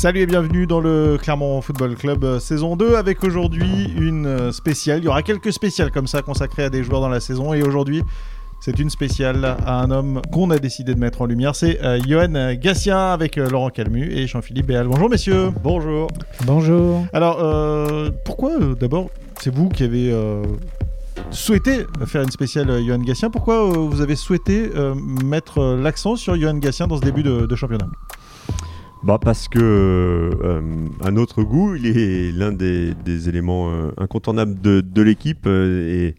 Salut et bienvenue dans le Clermont Football Club euh, saison 2 avec aujourd'hui une euh, spéciale. Il y aura quelques spéciales comme ça consacrées à des joueurs dans la saison et aujourd'hui c'est une spéciale à un homme qu'on a décidé de mettre en lumière. C'est euh, Johan Gatien avec euh, Laurent Calmu et Jean-Philippe Béal. Bonjour messieurs. Bonjour. Bonjour. Alors euh, pourquoi euh, d'abord c'est vous qui avez euh, souhaité faire une spéciale euh, Johan Gatien Pourquoi euh, vous avez souhaité euh, mettre euh, l'accent sur Johan Gatien dans ce début de, de championnat? Bah parce que euh, à notre goût, il est l'un des, éléments euh, incontournables de, de l'équipe euh,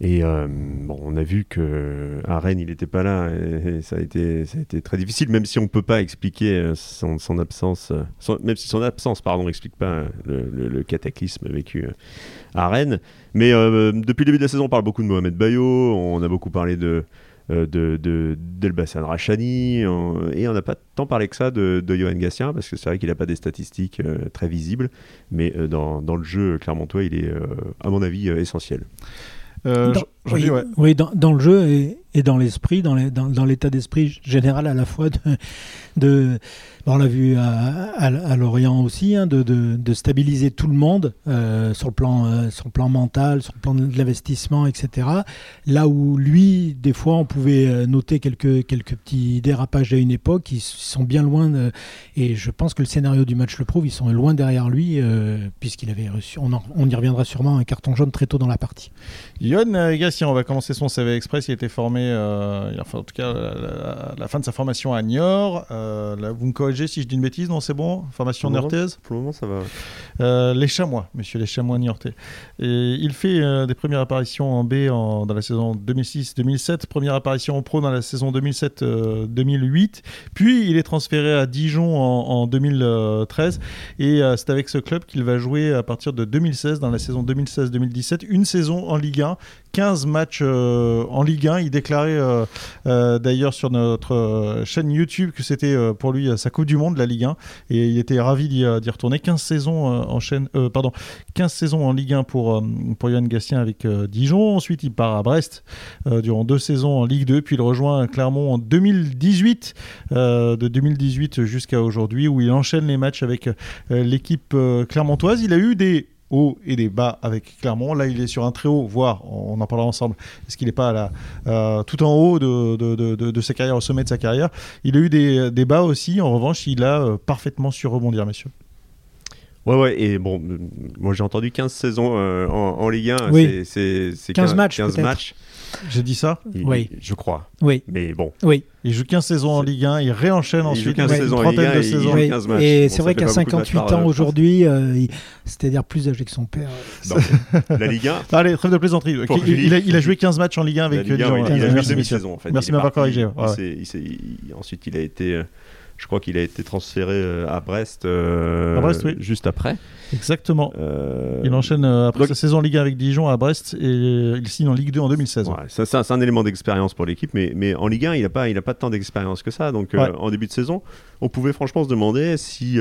et euh, bon, on a vu que à Rennes, il n'était pas là ça a été ça a été très difficile, même si on peut pas expliquer son, absence, même si son absence, pardon, n'explique pas le, le- cataclysme vécu à Rennes. Mais depuis le début de la saison, on parle beaucoup de Mohamed Bayo, on a beaucoup parlé de de, de d'Elbassan Rachani on- et on n'a pas tant parlé que ça de, de Johan Gatien parce que c'est vrai qu'il n'a pas des statistiques euh, très visibles mais euh, dans, dans le jeu clermontois il est euh, à mon avis euh, essentiel. Euh, oui, ouais. oui, dans, dans le jeu et, et dans l'esprit, dans, les- dans, dans l'état d'esprit général à la fois de, on l'a vu à, à, à Lorient aussi, hein, de, de, de stabiliser tout le monde euh, sur, le plan, euh, sur le plan mental, sur le plan de l'investissement, etc. Là où lui, des fois, on pouvait euh, noter quelques, quelques petits dérapages à une époque, ils sont bien loin, de- et je pense que le scénario du match le prouve, ils sont loin derrière lui, euh, puisqu'il avait reçu, on, en- on y reviendra sûrement, un carton jaune très tôt dans la partie. Euh, On va commencer son CV Express. Il a été formé, euh, il a fait en tout cas la, la- la fin de sa formation à Niort. Euh, là, vous me corrigez si je dis une bêtise, non, c'est bon? Formation niortaise? pour le moment ça va Euh, Les Chamois, monsieur les Chamois niortais. Et il fait euh, des premières apparitions en B en- dans la saison 2006-2007, première apparition en pro dans la saison 2007-2008. Puis il est transféré à Dijon en, en 2013. Et c'est avec ce club qu'il va jouer à partir de 2016, dans la saison 2016-2017, une saison en Ligue 1. 15 matchs euh, en Ligue 1. Il déclarait euh, euh, d'ailleurs sur notre chaîne YouTube que c'était pour lui sa Coupe du Monde, la Ligue 1. Et il était ravi d'y retourner. 15 saisons en chaîne, pardon, 15 saisons en Ligue 1 pour, pour Johan Gatien avec Dijon. Ensuite, il part à Brest durant deux saisons en Ligue 2. Puis il rejoint Clermont en 2018, euh, de 2018 jusqu'à aujourd'hui, où il enchaîne les matchs avec l'équipe clermontoise. Il a eu des hauts et des bas avec Clermont. Là, il est sur un très haut, voire, on en parlera ensemble, est-ce qu'il n'est pas à la, euh, tout en haut de, de, de, de- de sa carrière, au sommet de sa carrière. Il a eu des, des bas aussi. En revanche, il a euh, parfaitement su rebondir, messieurs. ouais ouais et bon euh, moi j'ai entendu 15 saisons euh, en, en Ligue 1 Oui. c'est, c'est, c'est 15 matchs, 15 peut-être. matchs J'ai dit ça Il- Oui. je crois Oui, mais bon oui. Il joue 15 saisons en Ligue 1, il réenchaîne Il joue ensuite 15 une saisons en trentaine Ligue 1 de saisons. joue Oui, 15 matchs. Et Bon, c'est vrai qu'à pas beaucoup de matchs 58 par- ans aujourd'hui, euh, il- c'est-à-dire plus âgé que son père. Bon, la Ligue 1 Allez, trêve de plaisanterie. Il, a, il a joué 15 matchs en Ligue 1 La avec Ligue 1, Dijon. oui, Ouais, il a joué messieurs. demi-saison en fait. Merci de m'avoir corrigé. ouais. ensuite, il a été, euh, je crois qu'il a été transféré euh, à Brest, euh, À Brest, oui. juste après. Exactement. Euh, Il enchaîne après donc- sa saison en Ligue 1 avec Dijon à Brest et il signe en Ligue 2 en 2016. ouais, ça, ça, c'est un élément d'expérience pour l'équipe, mais, mais en Ligue 1, il n'a pas, il a pas tant d'expérience que ça. Donc, Ouais. en début de saison, on pouvait franchement se demander si,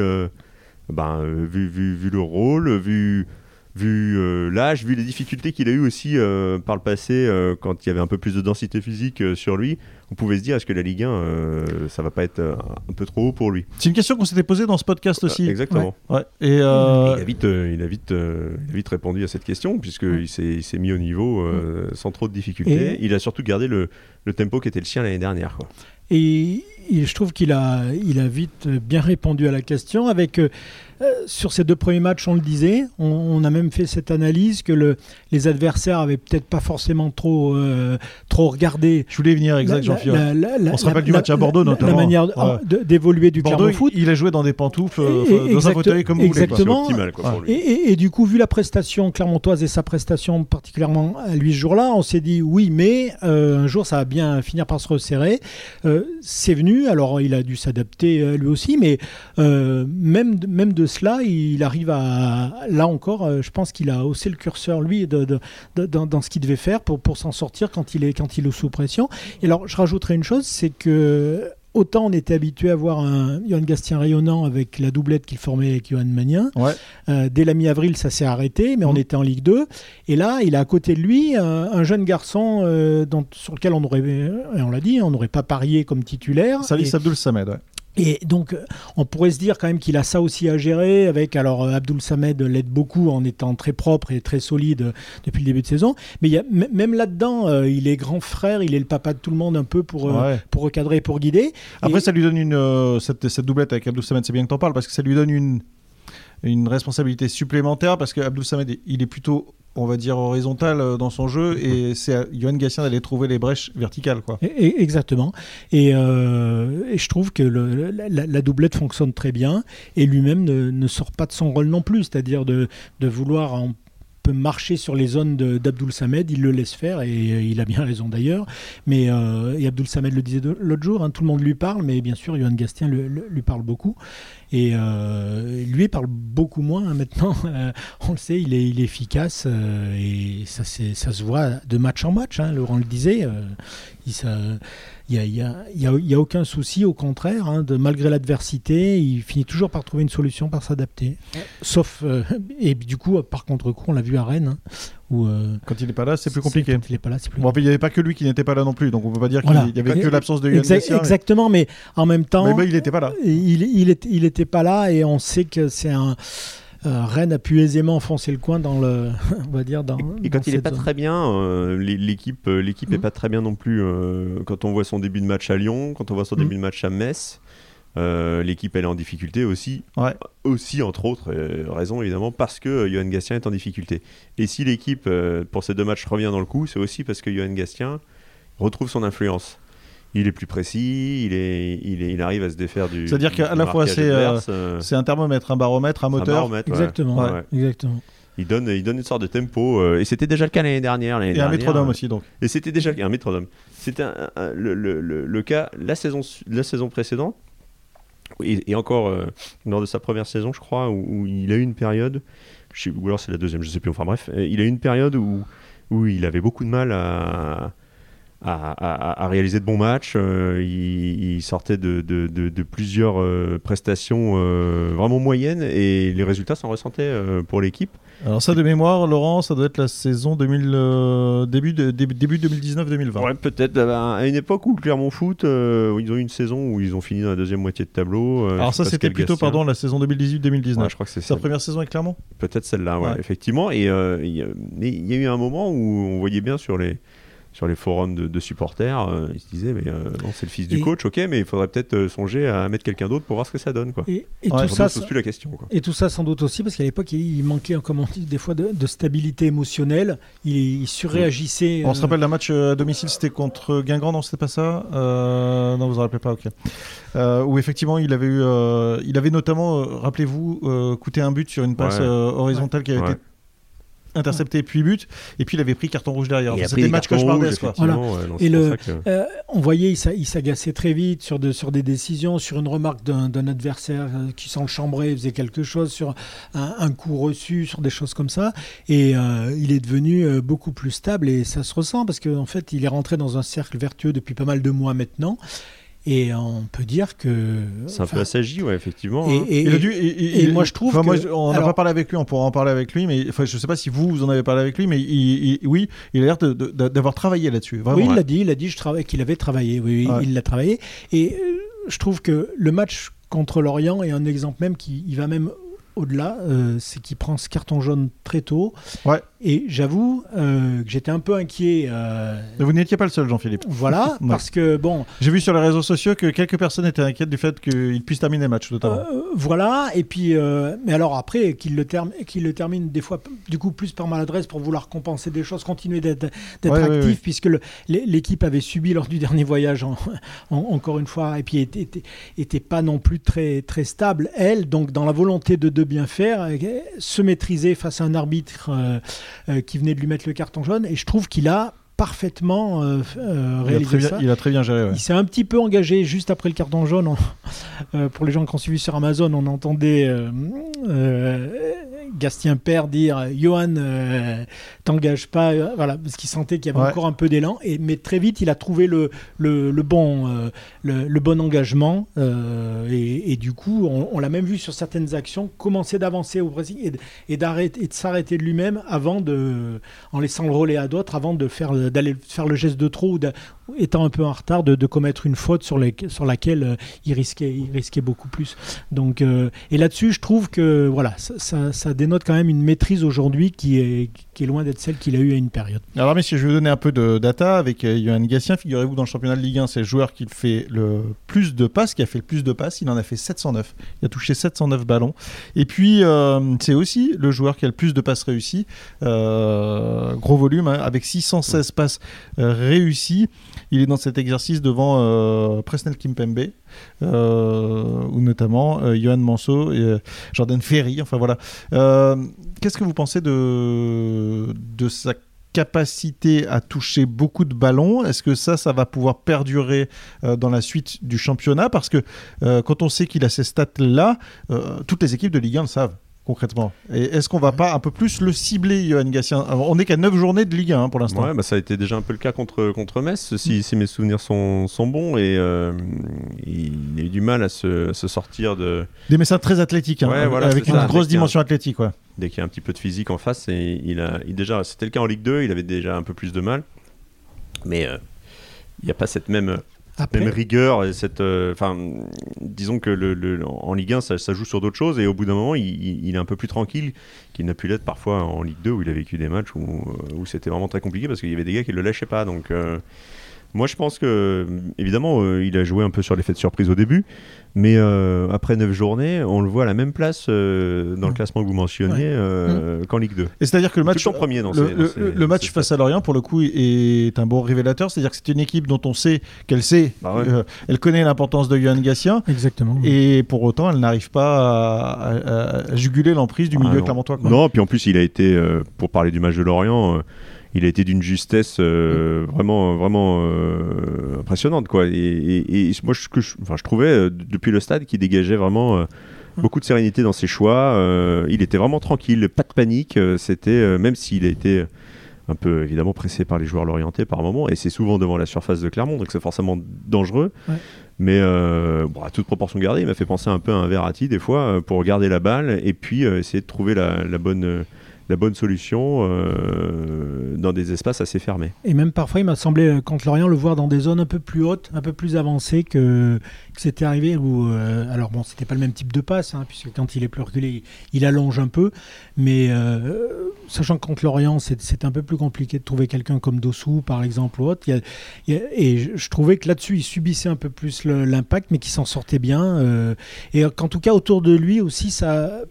ben, vu, vu, vu le rôle, vu, vu euh, l'âge, vu les difficultés qu'il a eu aussi euh, par le passé, euh, quand il y avait un peu plus de densité physique sur lui, on pouvait se dire est-ce que la Ligue 1, euh, ça va pas être un peu trop haut pour lui? C'est une question qu'on s'était posée dans ce podcast aussi. Exactement. Ouais. Et Il, a vite, il, a vite, il a vite répondu à cette question, puisqu'il s'est s'est mis au niveau euh, sans trop de difficultés. Et- Il a surtout gardé le, le tempo qui était le sien l'année dernière. Quoi. Et, et je trouve qu'il a, il a vite bien répondu à la question. Avec, sur ces deux premiers matchs, on le disait, on, on a même fait cette analyse que le, les adversaires avaient peut-être pas forcément trop, euh, trop regardé. je voulais venir, exact, la- On se rappelle la- du match à Bordeaux, notamment. La manière Ouais. d'évoluer du Bordeaux, Foot. il a joué dans des pantoufles, euh, Et- et- dans un fauteuil comme vous voulez. exactement. C'est optimal quoi, pour lui. Et, et- et du coup, vu la prestation clermontoise et sa prestation particulièrement à lui ce jour-là, on s'est dit oui, mais euh, un jour ça va bien finir par se resserrer. Euh, c'est venu, alors il a dû s'adapter euh, lui aussi, mais euh, même, de- même de cela, il arrive à. Là encore, euh, je pense qu'il a haussé le curseur lui de, de- de- dans, dans ce qu'il devait faire pour, pour s'en sortir quand il, est, quand il est sous pression. Et alors, je rajouterai une chose c'est que autant on était habitué à voir un Johan Gastien rayonnant avec la doublette qu'il formait avec Johan Magnin. Ouais. Euh, dès la mi-avril, ça s'est arrêté, mais on Mhm. était en Ligue 2. Et là, il a à côté de lui un, un jeune garçon euh, dont- sur lequel on aurait, et on l'a dit, on n'aurait pas parié comme titulaire. Salis Et- Abdul Samed. ouais. Et donc, on pourrait se dire quand même qu'il a ça aussi à gérer avec. Alors, Abdul Samed l'aide beaucoup en étant très propre et très solide depuis le début de saison. Mais il y a, même là-dedans, il est grand frère, il est le papa de tout le monde un peu pour, pour recadrer, pour guider. Après, ça lui donne une. cette, cette, doublette avec Abdul Samed, c'est bien que t'en parles parce que ça lui donne une une responsabilité supplémentaire parce que Abdul Samed il est plutôt on va dire horizontal euh, dans son jeu et c'est à Johan Gatien d'aller trouver les brèches verticales quoi. exactement euh, et, je trouve que la, doublette fonctionne très bien et lui-même ne, sort pas de son rôle non plus c'est-à-dire de, de vouloir en marcher sur les zones d'Abdul Samed, il le laisse faire et euh, il a bien raison d'ailleurs. Mais euh, et Samed le disait l'autre jour, hein, tout le monde lui parle, mais bien sûr, Johan Gastien lui parle beaucoup. Et euh, lui parle beaucoup moins hein, maintenant. on le sait, il est, efficace et ça, ça se voit de match en match. Hein, Laurent le disait. il, ça, il n'y a, y a, y a, aucun souci, au contraire, hein, de, malgré l'adversité, il finit toujours par trouver une solution, par s'adapter. Sauf, euh, et du coup, par contre-coup, on l'a vu à Rennes, hein, où, euh, quand il n'est pas là, c'est plus compliqué. Quand il n'est pas là, c'est plus. Bon, il n'y avait pas que lui qui n'était pas là non plus, donc on peut pas dire qu'il n'y avait que l'absence de Yann Exactement, mais en même temps, mais, il n'était pas là. Il, il, il était pas là, et on sait que c'est un euh, Rennes a pu aisément enfoncer le coin dans le, on va dire dans. Et, quand il n'est pas très bien, euh, l'équipe, euh, l'équipe est mmh. pas très bien non plus. quand on voit son début de match à Lyon, quand on voit son mmh. début de match à Metz, l'équipe elle est en difficulté aussi. Aussi entre autres raisons évidemment parce que Johan Gastien est en difficulté. Et si l'équipe pour ces deux matchs revient dans le coup, c'est aussi parce que Johan Gastien retrouve son influence il est plus précis, il, est, il, est, il arrive à se défaire du. C'est-à-dire qu'à la fois c'est euh, euh. c'est un thermomètre, un baromètre, un moteur. Un baromètre, exactement, exactement. Il donne, il donne une sorte de tempo, euh, et c'était déjà le cas l'année dernière. Et un métronome aussi donc. Et c'était déjà un métronome. C'était le, le, le, cas la saison, la saison précédente, et, encore lors de sa première saison, je crois, où, il a eu une période, je sais, ou alors c'est la deuxième, je sais plus. Enfin bref, il a eu une période où où il avait beaucoup de mal à à, réaliser de bons matchs. Euh, il, sortait de, de, plusieurs euh, prestations euh, vraiment moyennes et les résultats s'en ressentaient pour l'équipe. Alors ça de mémoire, Laurent, ça doit être la saison 2000, début, début 2019-2020. Ouais, peut-être à une époque où Clermont Foot, ils ont eu une saison où ils ont fini dans la deuxième moitié de tableau. Alors ça c'était plutôt pardon la saison 2018-2019. je crois que c'est sa première saison avec Clermont? Peut-être celle-là, ouais, effectivement. Et il y, a eu un moment où on voyait bien sur les sur les forums de, supporters, euh, ils se disaient mais euh, c'est le fils du coach, ok, mais il faudrait peut-être euh, songer à mettre quelqu'un d'autre pour voir ce que ça donne, quoi. Et, tout ça, plus la question. Et tout ça sans doute aussi parce qu'à l'époque il, manquait, comme on dit, des fois de, stabilité émotionnelle. Il, surréagissait. On se rappelle d'un match à domicile, c'était contre Guingamp, non, c'était pas ça? Non, vous en rappelez pas, ok. où effectivement il avait eu, il avait notamment, rappelez-vous, coûté un but sur une passe horizontale qui avait été intercepté puis but et puis il avait pris carton rouge derrière. C'était le match cauchemardesque voilà. et le, euh, on voyait il s'agaçait très vite sur, de, sur des décisions sur une remarque d'un adversaire euh, qui sans le chambrer faisait quelque chose sur un, coup reçu sur des choses comme ça. Et euh, il est devenu beaucoup plus stable et ça se ressent parce qu'en en fait il est rentré dans un cercle vertueux depuis pas mal de mois maintenant et on peut dire que. C'est un peu assagi, ouais, effectivement. Et, hein. moi, je trouve. que, on n'a pas parlé avec lui, on pourra en parler avec lui, mais je ne sais pas si vous, vous en avez parlé avec lui, mais oui, il a l'air d'avoir travaillé là-dessus. Oui, il l'a dit, il a dit qu'il avait travaillé. Oui, il l'a travaillé. Et euh, je trouve que le match contre l'Orient est un exemple même qui il va même au-delà, euh, c'est qu'il prend ce carton jaune très tôt. Ouais. Et j'avoue euh, que j'étais un peu inquiet. Euh, vous n'étiez pas le seul, Jean-Philippe. Voilà, parce que bon. J'ai vu sur les réseaux sociaux que quelques personnes étaient inquiètes du fait qu'il puisse terminer le match, notamment. voilà, et puis, mais alors après, qu'il le, le termine des fois, du coup, plus par maladresse pour vouloir compenser des choses, continuer d'être actif, puisque l'équipe avait subi lors du dernier voyage, encore une fois, et puis était, était, pas non plus très, très stable, elle, donc dans la volonté de, de bien faire, euh, se maîtriser face à un arbitre euh, euh, qui venait de lui mettre le carton jaune. Et je trouve qu'il a parfaitement réalisé il ça. Il a très bien géré. Il s'est un petit peu engagé juste après le carton jaune. pour les gens qui ont suivi sur Amazon, on entendait Gastien Père dire Johan, t'engage pas, voilà, parce qu'il sentait qu'il y avait encore un peu d'élan. Et mais très vite, il a trouvé le, le, bon, le, bon engagement. Et, du coup, on, l'a même vu sur certaines actions commencer d'avancer au Brésil et, d'arrêter et de s'arrêter de lui-même avant de, en laissant le relais à d'autres, avant de faire d'aller faire le geste de trop étant un peu en retard, de, commettre une faute sur, laquelle euh, il, risquait, beaucoup plus. Donc, euh, et là-dessus, je trouve que voilà, ça, dénote quand même une maîtrise aujourd'hui qui est, loin d'être celle qu'il a eue à une période. Alors, messieurs, je vais vous donner un peu de data avec euh, Johan Gassien. Figurez-vous, dans le championnat de Ligue 1, c'est le joueur qui fait le plus de passes, qui a fait le plus de passes. Il en a fait 709. Il a touché 709 ballons. Et puis, c'est aussi le joueur qui a le plus de passes réussies. gros volume, hein, avec 616 passes réussies. Il est dans cet exercice devant euh, Presnel Kimpembe, euh, ou notamment euh, Johan Manso et euh, Jordan Ferry. Enfin voilà. Qu'est-ce que vous pensez de, de sa capacité à toucher beaucoup de ballons? Est-ce que ça, ça va pouvoir perdurer dans la suite du championnat? Parce que quand on sait qu'il a ces stats-là, toutes les équipes de Ligue 1 le savent concrètement Et est-ce qu'on va pas un peu plus le cibler, Johan Gassien? On n'est qu'à 9 journées de Ligue 1 hein, pour l'instant. Ouais, bah, ça a été déjà un peu le cas contre, contre Metz, si, si mes souvenirs sont, sont bons. Et euh, il a eu du mal à se, se sortir de. Des messages très athlétiques, hein, avec une grosse dimension athlétique. Ouais. Dès qu'il y a un petit peu de physique en face, et il a, il déjà, c'était le cas en Ligue 2, il avait déjà un peu plus de mal. Mais euh, il n'y a pas cette même même rigueur et cette euh, enfin disons que le, en Ligue 1 ça, joue sur d'autres choses et au bout d'un moment il, est un peu plus tranquille qu'il n'a pu l'être parfois en Ligue 2 où il a vécu des matchs où, où c'était vraiment très compliqué parce qu'il y avait des gars qui le lâchaient pas. Donc euh, moi, je pense que, évidemment, euh, il a joué un peu sur l'effet de surprise au début, mais euh, après 9 journées, on le voit à la même place euh, dans le classement que vous mentionniez mmh. qu'en Ligue 2. Et c'est-à-dire que le match, premier dans le, match face à Lorient, pour le coup, est un bon révélateur. C'est-à-dire que c'est une équipe dont on sait qu'elle sait, bah elle connaît l'importance de Johan Gassien. Exactement. Et pour autant, elle n'arrive pas à, juguler l'emprise du ah milieu clermontois. Non, puis en plus, il a été, pour parler du match de Lorient il a été d'une justesse euh, vraiment, vraiment euh, impressionnante. Quoi. Et, moi, je, je, enfin, je trouvais, euh, depuis le stade, qu'il dégageait vraiment beaucoup de sérénité dans ses choix. il était vraiment tranquille, pas de panique. C'était, même s'il a été un peu évidemment pressé par les joueurs l'orienté par moment, et c'est souvent devant la surface de Clermont, donc c'est forcément dangereux. Mais bon, à toute proportion gardée, il m'a fait penser un peu à un Verratti des fois, pour garder la balle et puis essayer de trouver la, la bonne la bonne solution euh, dans des espaces assez fermés. Et même parfois, il m'a semblé, euh, contre Lorient, le voir dans des zones un peu plus hautes, un peu plus avancées que, c'était arrivé. Où, euh, alors bon, c'était pas le même type de passe, hein, puisque quand il est plus reculé, il, allonge un peu. Mais sachant que contre Lorient, c'est un peu plus compliqué de trouver quelqu'un comme Dossou, par exemple, ou autre. et je, trouvais que là-dessus, il subissait un peu plus l'impact, mais qu'il s'en sortait bien. et qu'en tout cas, autour de lui aussi, ça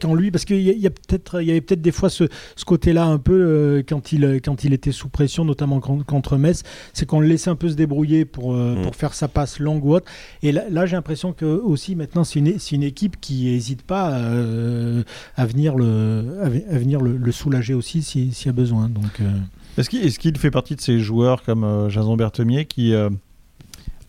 quand lui, parce qu'il y, a, peut-être, il y avait peut-être des fois ce, côté-là un peu euh, quand il quand il était sous pression, notamment contre, Metz, c'est qu'on le laissait un peu se débrouiller pour euh, mm. pour faire sa passe longue ou autre. Et là, j'ai l'impression que aussi maintenant c'est une, une équipe qui n'hésite pas euh, à venir le à, venir le, soulager aussi s'il y a besoin. Donc est-ce qu'il est qu'il fait partie de ces joueurs comme Jason Berthemier qui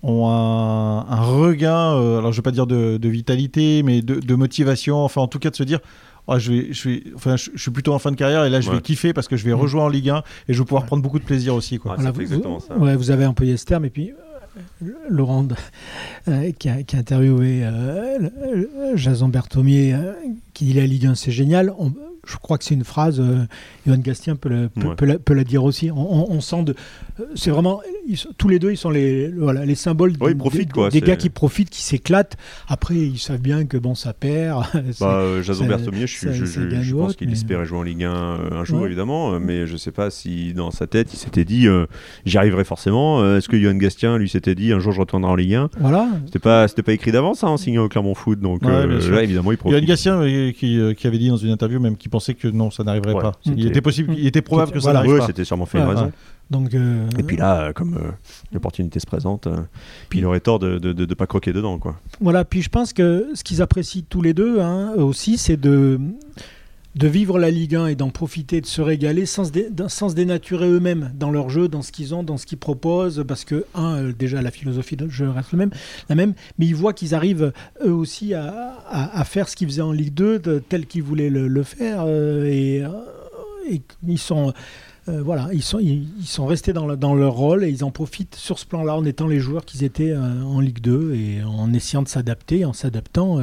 ont un, regain, euh, alors je vais pas dire de, vitalité, mais de, motivation, enfin en tout cas de se dire. Oh, je, vais, je, vais, enfin, je, suis plutôt en fin de carrière et là je vais kiffer parce que je vais mm. rejoindre en Ligue 1 et je vais pouvoir prendre beaucoup de plaisir aussi. Quoi. vous, exactement ça. Ouais, vous avez employé ce terme et puis euh, Laurent euh, qui, a, interviewé Jason Berthomier qui dit la Ligue 1 c'est génial. On, je crois que c'est une phrase, euh, Johan Gastien peut la, peut, la, dire aussi. On, sent de. Euh, c'est vraiment. tous les deux, ils sont les, voilà, les symboles des, gars qui profitent, qui s'éclatent. Après, ils savent bien que bon, ça perd. Bah, euh, Jason Berthomier, je, je, je, pense qu'il espérait jouer en Ligue 1 un jour, évidemment. Mais je ne sais pas si dans sa tête, il s'était dit j'y arriverai forcément. Est-ce que Johan Gastien, lui, s'était dit un jour, je retournerai en Ligue 1 Voilà. C'était pas, pas écrit d'avance hein, en signant au Clermont Foot. Donc là, évidemment, il profite. Johan Gastien, qui, qui, avait dit dans une interview, même qui pensait que non, ça n'arriverait pas. Il était possible, il était probable que ça n'arrive pas. c'était sûrement fait une raison. Donc, euh, Et puis là, euh, comme euh, l'opportunité se présente, puis, il aurait tort de ne pas croquer dedans. Quoi. Voilà, puis je pense que ce qu'ils apprécient tous les deux hein, aussi, c'est de de vivre la Ligue 1 et d'en profiter, de se régaler sans se, sans dénaturer eux-mêmes dans leur jeu, dans ce qu'ils ont, dans ce qu'ils proposent, parce que, un, euh, déjà la philosophie de jeu reste le même, la même, mais ils voient qu'ils arrivent eux aussi à, à, faire ce qu'ils faisaient en Ligue 2 tel qu'ils voulaient le, faire, euh, et, euh, et, ils sont... voilà, ils sont, ils, sont restés dans, dans, leur rôle et ils en profitent sur ce plan-là en étant les joueurs qu'ils étaient en Ligue 2 et en essayant de s'adapter, en s'adaptant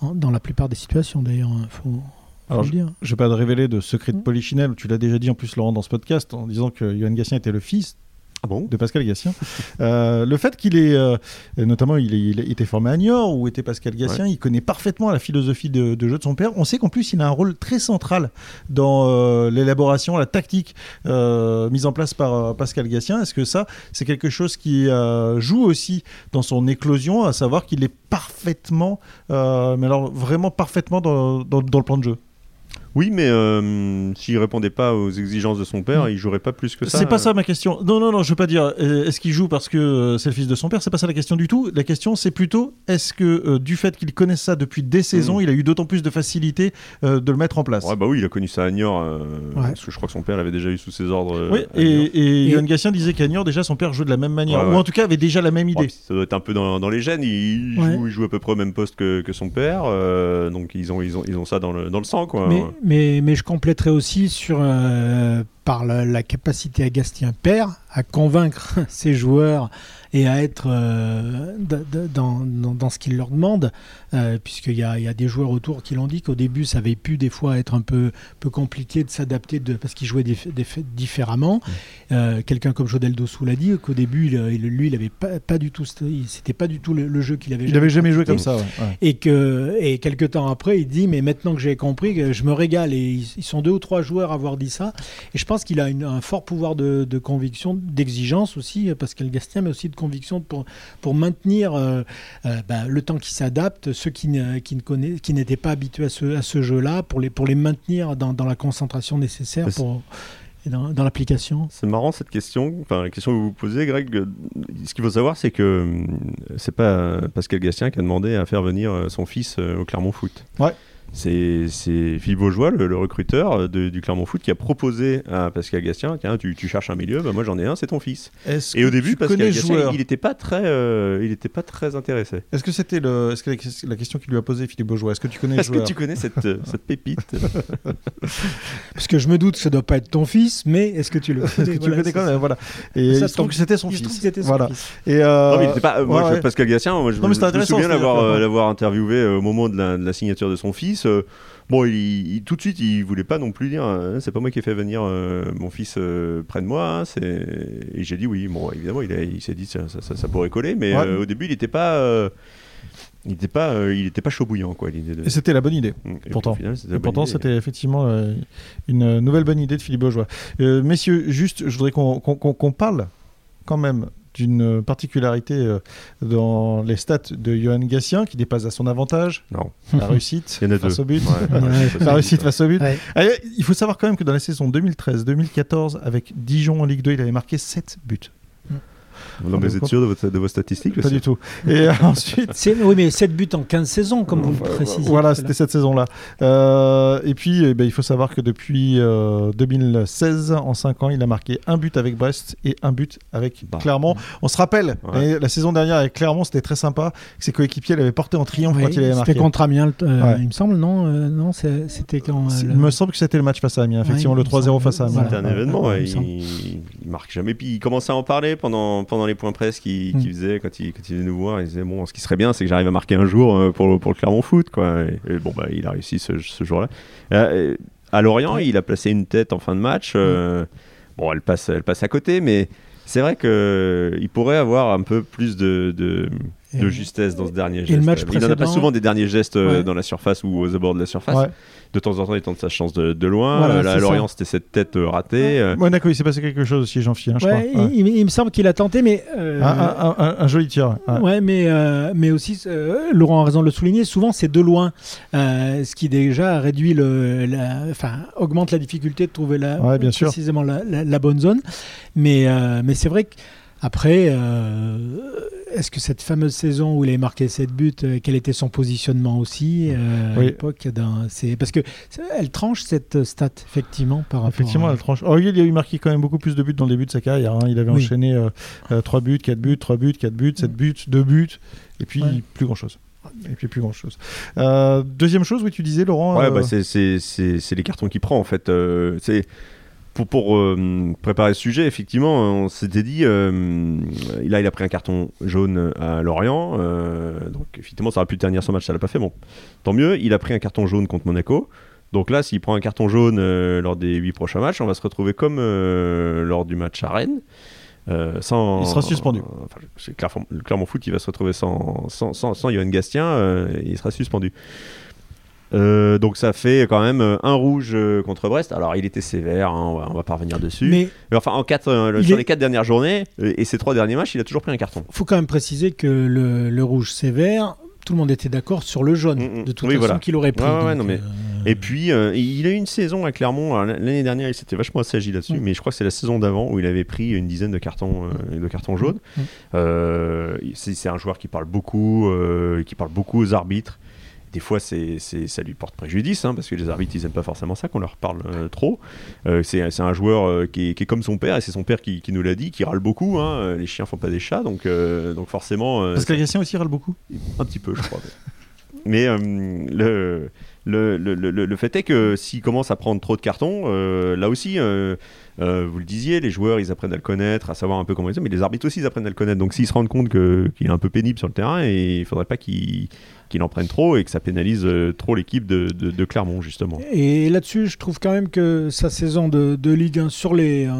dans la plupart des situations d'ailleurs. Hein, faut, alors, je ne vais pas te révéler de secret de mm. Polichinelle, tu l'as déjà dit en plus, Laurent, dans ce podcast, en disant que Johan Gatien était le fils Ah bon de Pascal Gassien. Euh, le fait qu'il est, euh, notamment, il, est- il a été formé à Niort, où était Pascal Gassien, il connaît parfaitement la philosophie de, de jeu de son père. On sait qu'en plus, il a un rôle très central dans euh, l'élaboration, la tactique mise en place par Pascal Gassien. Est-ce que ça, c'est quelque chose qui joue aussi dans son éclosion, à savoir qu'il est parfaitement, mais alors vraiment parfaitement dans, dans- dans le plan de jeu? Oui, mais euh, s'il répondait pas aux exigences de son père, Mm. il jouerait pas plus que ça. C'est pas ça ma question. Non, non, non, je veux pas dire euh, est-ce qu'il joue parce que euh, c'est le fils de son père? C'est pas ça la question du tout. La question, c'est plutôt est-ce que euh, du fait qu'il connaisse ça depuis des saisons, Mm. il a eu d'autant plus de facilité euh, de le mettre en place? Ouais, bah oui, il a connu ça à Niort, euh, Ouais. parce que je crois que son père l'avait déjà eu sous ses ordres. euh, Oui, et, et, Et- Johan Gatien disait qu'à Niort, déjà, son père jouait de la même manière, Ouais, ou en tout cas avait déjà la même idée. ça doit être un peu dans, dans les gènes. Il, Ouais. joue, il joue à peu près au même poste que, que son père, euh, donc ils ont, ils, ont, ils ont ça dans le, dans le sang, quoi. Mais, mais, je compléterai aussi sur, euh, par la, la capacité à Gastien Père à convaincre ses joueurs et à être euh, dans, dans, dans ce qu'il leur demande, euh, puisqu'il y a, y a des joueurs autour qui l'ont dit qu'au début ça avait pu des fois être un peu, peu compliqué de s'adapter parce qu'ils jouaient des, des- différemment. Euh, Quelqu'un comme Jodel Dossou l'a dit qu'au début il- lui il avait pas, pas du tout, c'était pas du tout le, le jeu qu'il avait. Il avait jamais joué comme ça. ouais, ouais. Et que et quelques temps après, il dit mais maintenant que j'ai compris, que je me régale. Et ils, ils sont deux ou trois joueurs à avoir dit ça. Et je pense qu'il a une- un fort pouvoir de, de conviction, d'exigence aussi, Pascal Gastien, mais aussi de conviction pour pour maintenir euh, euh, bah, le temps qui s'adapte, ceux qui ne, qui ne connaissent, qui n'étaient pas habitués à ce, à ce jeu-là, pour les pour les maintenir dans, dans la concentration nécessaire pour et dans, dans l'application. C'est marrant cette question. Enfin, la question que vous posez, Greg. Ce qu'il faut savoir, c'est que euh, c'est pas Pascal Gastien qui a demandé à faire venir son fils au Clermont Foot. Ouais. C'est Philippe Vaugeois, le, le recruteur euh, de- du Clermont Foot, qui a proposé à Pascal Gastien tiens, tu, tu cherches un milieu, bah, moi j'en ai un, c'est ton fils. Et au début, Pascal connais le Gastien, joueur il n'était pas très, euh, il était pas très intéressé. Est-ce que c'était le, est-ce que la, question qu'il lui a posée Philippe Beaujois Est-ce que tu connais Est-ce que tu connais cette, euh, cette pépite Parce que je me doute que ça doit pas être ton fils, mais est-ce que tu le Est-ce que tu Voilà, le connais c'est quand même Voilà. Et Ça il se trouve tombe- que c'était son Il se trouve fils. que c'était son Voilà. fils. Et euh, Non, mais il était pas. euh, moi, ouais, je- ouais. Pascal Gatien, moi, je, Non, mais me- je souviens l'avoir interviewé au moment de la signature de son fils. Euh, bon, il, il- tout de suite, il voulait pas non plus dire euh, c'est pas moi qui ai fait venir euh, mon fils euh, près de moi. hein. Et j'ai dit oui. Bon, évidemment, il, s'est dit ça, ça, ça- ça pourrait coller, mais Ouais. au début, il n'était pas. il n'était pas, il était pas chaud bouillant quoi l'idée de. Et c'était la bonne idée. Et pourtant. final, c'était Et pourtant, effectivement une nouvelle bonne idée de Philippe Beaujois. Messieurs, juste, je voudrais qu'on parle quand même d'une particularité euh, dans les stats de Johan Gatien qui dépasse à son avantage Non. la réussite face deux. au but. Ouais, Ouais. La réussite face au but. Ouais. Allez, il faut savoir quand même que dans la saison 2013-2014, avec Dijon en Ligue 2, il avait marqué 7 buts. Non, mais vous êtes sûr de, votre- de vos statistiques Pas du tout. Et ensuite, Oui, mais 7 buts en 15 saisons, comme vous le précisez. Voilà, c'était cette saison-là. Euh, et puis, eh ben, il faut savoir que depuis euh, 2016, en 5 ans, il a marqué un but avec Brest et un but avec Bah. Clermont. On se rappelle, Ouais. la saison dernière avec Clermont, c'était très sympa. que Ses coéquipiers l'avaient porté en triomphe Oui, quand il avait marqué. C'était contre Amiens, euh, Ouais. il me semble, non euh, Non, c'était quand. euh, Il me semble que c'était le match face à Amiens, effectivement, Ouais, le il me 3-0 semble. face à Amiens. C'était un événement, il, il marque jamais. Puis il commençait à en parler pendant, pendant les points presse qu'il Mm. qu'il faisait quand il, quand il venait nous voir. Il disait Bon, ce qui serait bien, c'est que j'arrive à marquer un jour euh, pour, le- pour le Clermont Foot. Quoi. Et, et bon, bah, il a réussi ce, ce jour-là. Euh, à Lorient, il a placé une tête en fin de match. euh, Bon, elle passe, elle passe à côté, mais c'est vrai qu'il pourrait avoir un peu plus de. de de justesse dans ce dernier le geste. match il n'en a pas souvent des derniers gestes euh, Ouais. dans la surface ou aux abords de la surface. Ouais. De temps en temps, il tente sa chance de, de loin. Voilà, là, à Lorient, c'était cette tête euh, ratée. euh, Monaco, il s'est passé quelque chose aussi, Jean-Philippe, je Ouais, crois. Ouais. il, il me semble qu'il a tenté, mais. euh, Un, un- un- un joli tir. ouais. Ouais, mais, euh, mais aussi, euh, Laurent a raison de le souligner, souvent c'est de loin, ce qui déjà réduit le, enfin, augmente la difficulté de trouver la, Ouais, bien sûr. précisément la, la- la bonne zone. Mais, mais c'est vrai qu'après, euh, est-ce que cette fameuse saison où il avait marqué 7 buts, euh, quel était son positionnement aussi euh, Oui. à l'époque Parce que elle tranche cette stat, effectivement, par rapport Effectivement, à... elle tranche. Oh, il a eu marqué quand même beaucoup plus de buts dans le début de sa carrière. hein. Il avait Oui. enchaîné 3 buts, 4 buts, 3 buts, 4 buts, 7 buts, 2 buts, et puis Ouais. plus grand-chose. Et puis plus grand-chose. Euh, deuxième chose, oui, tu disais, Laurent. Ouais, euh, bah, c'est- c'est c'est- c'est les cartons qu'il prend en fait. Euh, c'est pour, pour euh, préparer ce sujet, effectivement, on s'était dit, euh, là il a pris un carton jaune à Lorient, euh, donc effectivement ça aurait pu ternir son match, ça l'a pas fait, bon, tant mieux, il a pris un carton jaune contre Monaco, donc là s'il prend un carton jaune euh, lors des huit prochains matchs, on va se retrouver comme euh, lors du match à Rennes, euh, sans, Il sera suspendu. enfin, c'est Clermont, le Clermont Foot qui va se retrouver sans, sans, sans, sans Johan Gastien, euh, il sera suspendu. Euh, donc ça fait quand même euh, un rouge euh, contre Brest. Alors il était sévère, hein, on, va, on va pas revenir dessus. Mais Mais enfin, en quatre, euh, le- Il sur est- les quatre dernières journées et ces trois derniers matchs, il a toujours pris un carton. faut quand même préciser que le, le rouge sévère, tout le monde était d'accord sur le jaune, Mm, mm. de toute Oui, façon voilà. qu'il aurait pris. Ouais, ouais, donc, non, mais- euh, Et puis, euh, il a eu une saison à Clermont. Alors, L'année dernière, il s'était vachement assagi là-dessus, Mm. mais je crois que c'est la saison d'avant où il avait pris une dizaine de cartons, euh, de cartons jaunes. C'est un joueur qui parle beaucoup, qui parle beaucoup aux arbitres. Des fois, c'est ça lui porte préjudice, hein, parce que les arbitres, ils aiment pas forcément ça qu'on leur parle euh, trop. Euh, c'est un joueur euh, qui, est, qui est comme son père, et c'est son père qui, qui nous l'a dit, qui râle beaucoup. hein. Les chiens font pas des chats, donc, donc forcément, Parce que Gatien aussi râle beaucoup. un petit peu, je crois. Mais le, le, le, le- fait est que s'il commence à prendre trop de cartons, euh, là aussi, euh, euh, vous le disiez, les joueurs, ils apprennent à le connaître, à savoir un peu comment ils sont, mais les arbitres aussi, ils apprennent à le connaître. Donc s'ils se rendent compte qu'il est un peu pénible sur le terrain, et il faudrait pas qu'il en prenne trop et que ça pénalise trop l'équipe de, de- Clermont, justement. Et là-dessus, je trouve quand même que sa saison de, de Ligue 1 sur les, euh,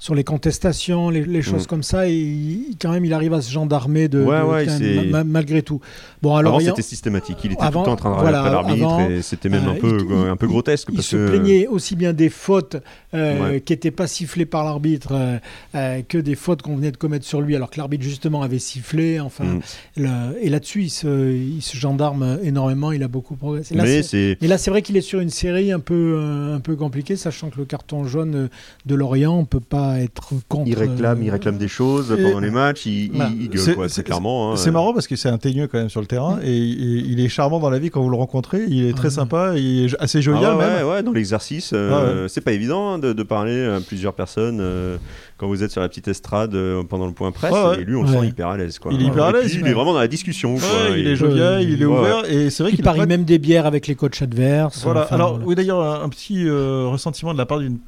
sur les contestations, les, les choses Mm. comme ça, il, quand même, il arrive à se gendarmer de, Ouais, de- ouais, quand même, c'est- ma- malgré tout. Bon, alors Avant, c'était systématique. Il était Avant- tout le temps en train de voilà, l'arbitre avant, et c'était même euh, un, peu, il- un peu grotesque. il parce se que- plaignait aussi bien des fautes euh, Ouais. qui n'étaient pas sifflées par l'arbitre euh, euh, que des fautes qu'on venait de commettre sur lui, alors que l'arbitre justement avait sifflé. Enfin, Mm. le- et là-dessus, il se, il se gendarme énormément. Il a beaucoup progressé. Là, Mais c'est- là, c'est vrai qu'il est sur une série un peu, euh, un peu compliquée, sachant que le carton jaune euh, de Lorient, on peut pas être contre. Il réclame, il euh, réclame des choses Et- pendant les matchs, il, il gueule, C'est- quoi, c'est- c'est clairement. hein. C'est marrant parce que c'est un teigneux quand même sur le terrain et, et il est charmant dans la vie quand vous le rencontrez. Il est très sympa, il est assez Ah jovial ouais, même. ouais, ouais, dans l'exercice, euh, c'est pas évident hein, de, de parler à plusieurs personnes euh, quand vous êtes sur la petite estrade euh, pendant le point presse. Ouais. Et lui, on le sent hyper à l'aise. Quoi. Il est hyper à l'aise, il est vraiment dans la discussion. Ouais, quoi. il est jovial, il est Ouais, ouvert et c'est vrai Il qu'il a parie même des bières avec les coachs adverses. Voilà. Alors oui d'ailleurs un, petit ressentiment de la part d'une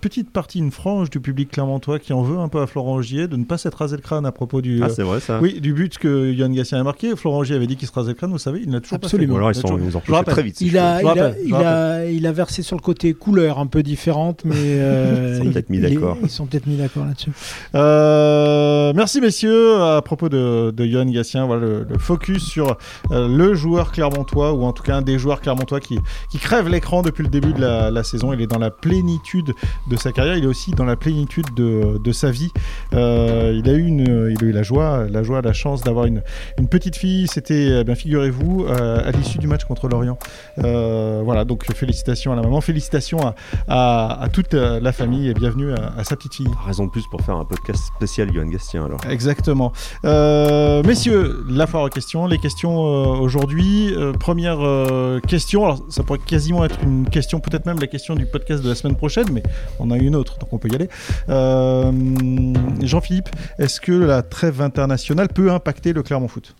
petite partie, une frange du public clermontois qui en veut un peu à Florent Ogier de ne pas s'être rasé le crâne à propos du. Ah, euh, c'est vrai ça. oui, du but que Yann Gatien a marqué. Florent Ogier avait dit qu'il se rasait le crâne, vous savez, il n'a toujours Absolument. Pas alors fait. ils, sont, Il a ils ont Je rappelle. très vite. Il a, il, a, rappelle, je il, a, il a versé sur le côté couleur un peu différente, mais euh, Ils sont peut-être mis d'accord. Ils sont peut-être mis d'accord là-dessus. Euh, merci messieurs. À propos de, de Johan Gatien, voilà le, le focus sur euh, le joueur clermontois, ou en tout cas un des joueurs clermontois qui, qui crève l'écran depuis le début de la, la saison. Il est dans la plénitude de sa carrière, il est aussi dans la plénitude de, de sa vie. Euh, il, a eu une, il a eu la joie, la joie, la chance d'avoir une, une petite fille. C'était, eh bien figurez-vous, euh, à l'issue du match contre Lorient. Euh, voilà, donc félicitations à la maman, félicitations à, à, à toute la famille et bienvenue à, à sa petite fille. Raison de plus pour faire un podcast spécial Johan Gastien alors. Exactement. Messieurs, la foire aux questions. Les questions aujourd'hui. Première question. Alors, ça pourrait quasiment être une question, peut-être même la question du podcast de la semaine prochaine, mais on a une autre, donc on peut y aller. Euh, Jean-Philippe, est-ce que la trêve internationale peut impacter le Clermont Foot?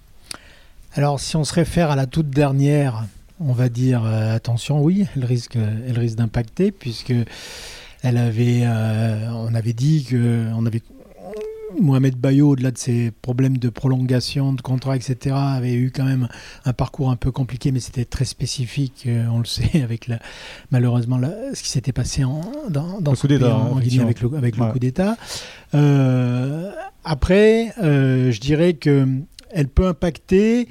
Alors, si on se réfère à la toute dernière, on va dire euh, attention, oui, elle risque, elle risque d'impacter, puisque elle avait, euh, on avait dit que on avait Mohamed Bayo, au-delà de ses problèmes de prolongation de contrat, etc., avait eu quand même un parcours un peu compliqué, mais c'était très spécifique, euh, on le sait, avec la, malheureusement la- ce qui s'était passé en, dans, dans Le coup pays, d'État, en, hein, en Guinée effectivement. avec le, avec le Ouais. coup d'État. Euh, après, euh, je dirais que elle peut impacter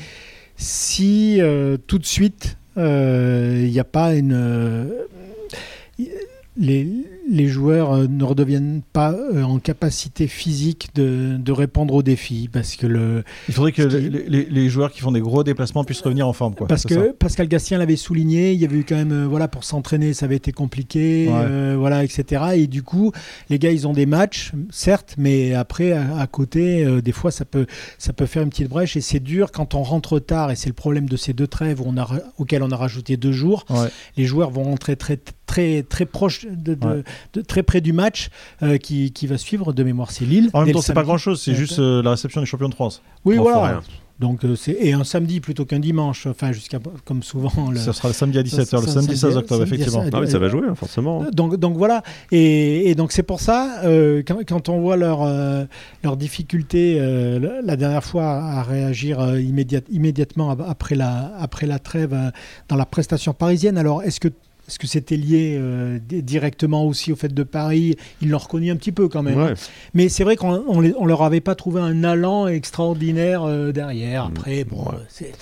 si tout de suite il n'y a pas une les, les joueurs euh, ne redeviennent pas euh, en capacité physique de, de répondre aux défis parce que le Il faudrait que qui- les, les- les joueurs qui font des gros déplacements puissent revenir en forme. Quoi. parce ça. que Pascal Gastien l'avait souligné, il y avait eu quand même euh, voilà pour s'entraîner, ça avait été compliqué, Ouais. euh, voilà etc. Et du coup, les gars ils ont des matchs, certes, mais après à, à côté, euh, des fois ça peut ça peut faire une petite brèche et c'est dur quand on rentre tard et c'est le problème de ces deux trêves où on a auxquels on a rajouté deux jours. Ouais. Les joueurs vont rentrer très très très proche de, de- Ouais. De- très près du match euh, qui, qui va suivre. De mémoire, c'est Lille. En même temps, c'est pas samedi. grand-chose, c'est juste euh, la réception du champion de France. Oui, Trois voilà. Donc euh, c'est et un samedi plutôt qu'un dimanche. Enfin jusqu'à comme souvent. Le... Ça sera le samedi à 17h, le samedi samedi- 16 octobre, samedi- effectivement. Ah, mais ça va jouer, hein, forcément. Donc, donc voilà, et, et donc c'est pour ça, euh, quand, quand on voit leur, euh, leur difficulté euh, la- dernière fois à réagir euh, immédiate- immédiatement après la, après la trêve euh, dans la prestation parisienne, alors est-ce que est-ce que c'était lié directement aussi au fait de Paris? Ils l'ont reconnu un petit peu quand même. Hein. Mais c'est vrai qu'on on, leur avait pas trouvé un allant extraordinaire derrière. Mm. Après, bon, c'est.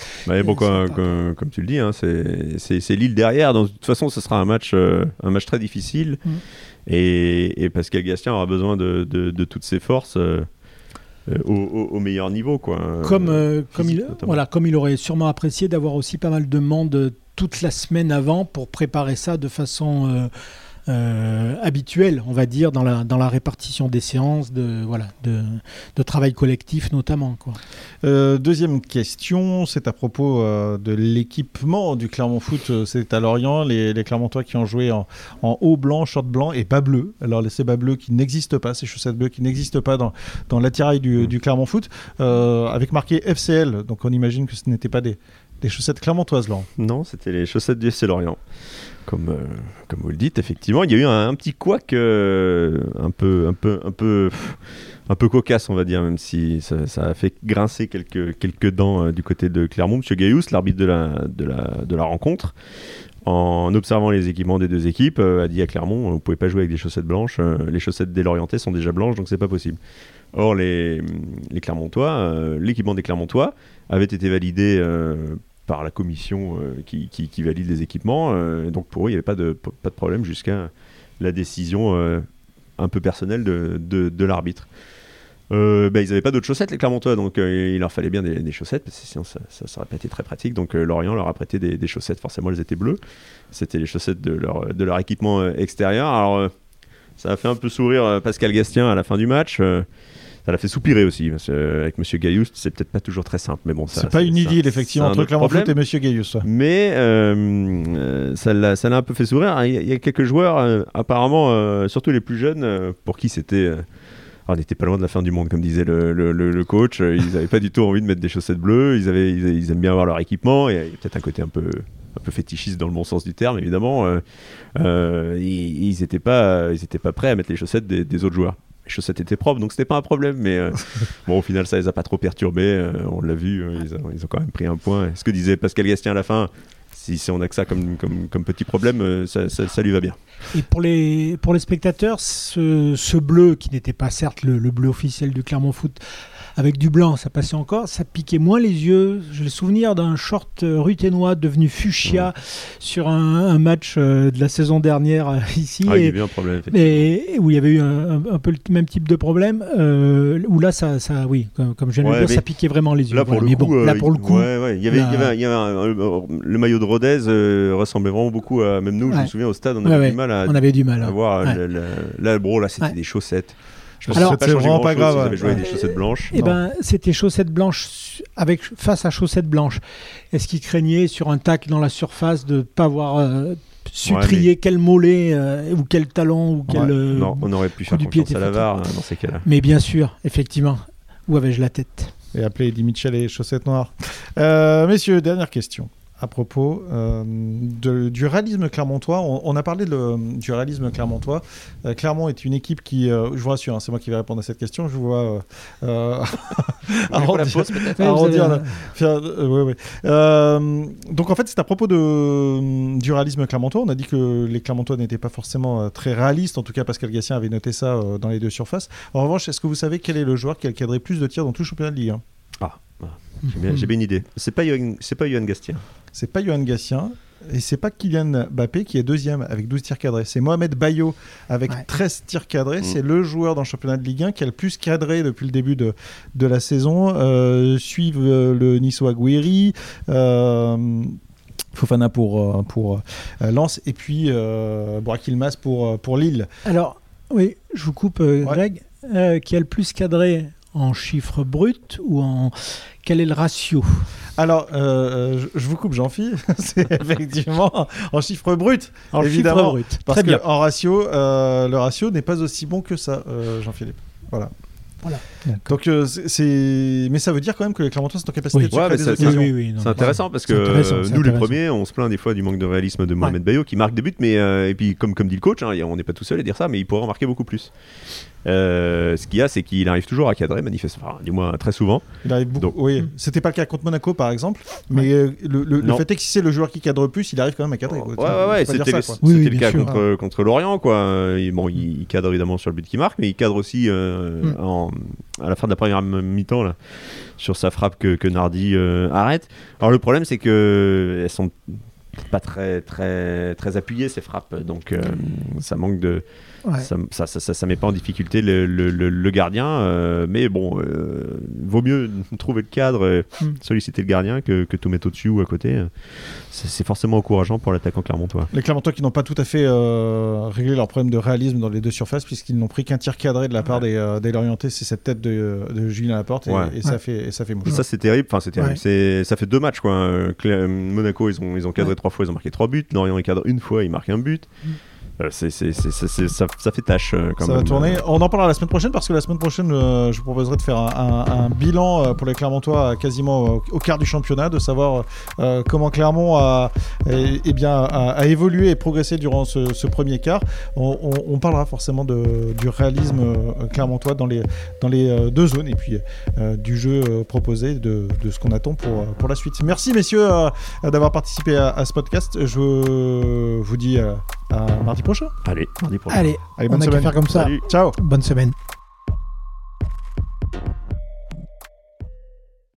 bon, comme, tu le dis, hein, c'est Lille derrière. Donc, de toute façon, ce sera un match, un match très difficile. Mm. Et, Pascal Gastien aura besoin de, toutes ses forces. Euh, euh, au, meilleur niveau quoi comme euh, comme il voilà comme il aurait sûrement apprécié d'avoir aussi pas mal de monde toute la semaine avant pour préparer ça de façon euh, habituel, on va dire, dans la, dans la répartition des séances, de, voilà, de, de travail collectif notamment. Quoi. Euh, deuxième question, c'est à propos euh, de l'équipement du Clermont Foot. C'est à Lorient, les, les, Clermontois qui ont joué en, en haut blanc, short blanc et bas bleu. Alors, ces bas bleus qui n'existent pas, ces chaussettes bleues qui n'existent pas dans, dans l'attirail du, du Clermont Foot, avec marqué FCL. Donc, on imagine que ce n'était pas des, des chaussettes clermontoises, là. Non, c'était les chaussettes du FC comme, euh, comme vous le dites, effectivement, il y a eu un, petit couac euh, un peu, un peu, un peu, un peu cocasse, on va dire, même si ça, a fait grincer quelques, quelques dents euh, du côté de Clermont. Monsieur Gaillous, l'arbitre de la, de, la, de la rencontre, en observant les équipements des deux équipes, a dit à Clermont, vous pouvez pas jouer avec des chaussettes blanches, les chaussettes des Lorientais sont déjà blanches, donc c'est pas possible. Or, les, les Clermontois, l'équipement des Clermontois avait été validé par la commission euh, qui, valide les équipements. Euh, donc pour eux, il n'y avait pas de, pas de problème jusqu'à la décision euh, un peu personnelle de, de, l'arbitre. Euh, bah, ils n'avaient pas d'autres chaussettes, les Clermontois, donc il leur fallait bien des, chaussettes, parce que sinon ça, ça, aurait pas été très pratique. Donc Lorient leur a prêté des, chaussettes, forcément elles étaient bleues. C'était les chaussettes de leur, de leur équipement extérieur. Alors ça a fait un peu sourire Pascal Gastien à la fin du match ça l'a fait soupirer aussi. Parce avec Monsieur Gaillus, c'est peut-être pas toujours très simple, mais bon, c'est pas une idylle effectivement entre Clermont Foot et Monsieur Gaillus. Mais euh, euh, ça l'a, ça l'a un peu fait sourire. Il y, a quelques joueurs, euh, apparemment, surtout les plus jeunes, pour qui c'était on n'était pas loin de la fin du monde, comme disait le, le, coach. Ils n'avaient pas du tout envie de mettre des chaussettes bleues. Ils, avaient, ils, aiment bien avoir leur équipement. Et il y a peut-être un côté un peu, un peu fétichiste dans le bon sens du terme, évidemment. ils n'étaient pas, ils pas prêts à mettre les chaussettes des autres joueurs chaussettes étaient propres, donc c'était pas un problème. Mais euh, bon, au final, ça les a pas trop perturbés. Euh, on l'a vu, euh, ils, ont, quand même pris un point. Ce que disait Pascal Gastien à la fin, si, si on a que ça comme, comme, comme petit problème, ça, ça, lui va bien. Et pour les, pour les spectateurs, ce, ce bleu, qui n'était pas certes le, le, bleu officiel du Clermont Foot, avec du blanc, ça passait encore. Ça piquait moins les yeux. J'ai le souvenir d'un short euh, ruténois devenu fuchsia sur un, match euh, de la saison dernière euh, ici. Ah, et, il y avait un problème. Et, où il y avait eu un, peu le même type de problème. où là, ça, ça oui, comme, je viens de le dire, ça piquait vraiment les yeux. Là, pour, le, coup, là, pour le coup, il y avait, il y avait, le maillot de Rodez ressemblait vraiment beaucoup à. Même nous, je me souviens au stade, on avait du mal à. On avait du mal. À voir. Là, bro, là, c'était des chaussettes. Alors, c'est vraiment pas grave. Vous avez joué des chaussettes blanches. Eh ben, c'était chaussettes blanches avec face à chaussettes blanches. Est-ce qu'il craignait sur un tac dans la surface de ne pas avoir euh, su trier quel mollet euh, ou quel talon ou quel euh, non, on aurait pu faire confiance à la VAR hein, dans ces cas-là. Mais bien sûr, effectivement. Où avais-je la tête? Et appeler Eddie Mitchell et chaussettes noires. messieurs, dernière question à propos euh, du réalisme clermontois. On, a parlé du réalisme clermontois. Euh, Clermont est une équipe qui, euh, je vous rassure, hein, c'est moi qui vais répondre à cette question. Je vois arrondir, donc en fait, c'est à propos de, du réalisme clermontois. On a dit que les Clermontois n'étaient pas forcément très réalistes. En tout cas, Pascal Gassien avait noté ça dans les deux surfaces. En revanche, est-ce que vous savez quel est le joueur qui a cadré plus de tirs dans tout le championnat de Ligue 1 J'ai bien, bien, une idée. C'est pas Johan, c'est pas Johan Gastien. C'est pas Johan Gastien. Et c'est pas Kylian Mbappé qui est deuxième avec 12 tirs cadrés. C'est Mohamed Bayo avec 13 tirs cadrés. Mm. C'est le joueur dans le championnat de Ligue 1 qui a le plus cadré depuis le début de, de la saison. Euh, suivent euh, le Niçois Guiri. Euh, Fofana pour, pour Lens et puis euh, Ilmas pour, pour Lille. Alors, oui, je vous coupe, Greg. qui a le plus cadré en chiffres bruts ou en quel est le ratio? Alors, euh, je, vous coupe, Jean-Philippe. c'est effectivement en chiffres bruts. En évidemment, brut. Parce qu'en ratio, euh, le ratio n'est pas aussi bon que ça, euh, Jean-Philippe. Voilà. Voilà. Donc, euh, c'est-. Mais ça veut dire quand même que les Clermontois sont en capacité Oui. de se Ouais, des ça- occasions. Oui, oui, oui, non, C'est intéressant parce que euh, nous les premiers, on se plaint des fois du manque de réalisme de Mohamed Bayo qui marque des buts, mais euh, et puis comme comme dit le coach, hein, on n'est pas tout seul à dire ça, mais il pourrait en marquer beaucoup plus. Euh, ce qu'il y a, c'est qu'il arrive toujours à cadrer, manifestement, enfin, du moins très souvent. Il arrive beaucoup. Donc- oui, c'était pas le cas contre Monaco par exemple, mais euh, le, le- le Non. fait est que si c'est le joueur qui cadre plus, il arrive quand même à cadrer. quoi. Ouais, ouais, c'était. Oui, oui, le cas sûr. contre, contre Lorient, quoi. Il- bon, il, il cadre évidemment sur le but qu'il marque, mais il cadre aussi euh, Mm. en- à la fin de la première mi-temps là, sur sa frappe que, que Nardi euh, arrête. Alors le problème, c'est que elles sont pas très très très appuyées ces frappes, donc euh, ça manque de Ouais. ça, ça, ça, ça- ça met pas en difficulté le, le- le- le gardien, euh, mais bon, euh, vaut mieux trouver le cadre, euh, Mm. solliciter le gardien que, que tout mettre au-dessus ou à côté. C'est forcément encourageant pour l'attaquant clermontois. Les Clermontois qui n'ont pas tout à fait euh, réglé leur problème de réalisme dans les deux surfaces, puisqu'ils n'ont pris qu'un tir cadré de la part des, euh, des Lorientais, c'est cette tête de, de Julien Laporte, et, Ouais. et ça, Ouais. fait, et ça fait mouche. Et ça c'est terrible, enfin c'est terrible. Ouais. Ça fait deux matchs quoi. Clé- Monaco ils ont, ils ont cadré Ouais. trois fois, ils ont marqué trois buts. Lorient ils cadrent une fois, ils marquent un but. Euh, c'est- c'est- c'est- c'est- c'est- ça, ça fait tâche euh, quand ça même. va tourner. On en parlera la semaine prochaine parce que la semaine prochaine, euh, je vous proposerai de faire un, un- un bilan euh, pour les Clermontois euh, quasiment au, au quart du championnat, de savoir euh, comment Clermont a, eh, bien, a, a évolué et progressé durant ce, ce premier quart. On, on- on parlera forcément de, du réalisme euh, clermontois dans les, dans les euh, deux zones et puis euh, du jeu euh, proposé, de, de ce qu'on attend pour, euh, pour la suite. Merci messieurs euh, d'avoir participé à, à ce podcast. Je vous dis euh, à mardi prochain. Allez, mardi prochain. Allez, Allez, on bonne a qu'à semaine. faire comme ça. Salut. Ciao Bonne semaine.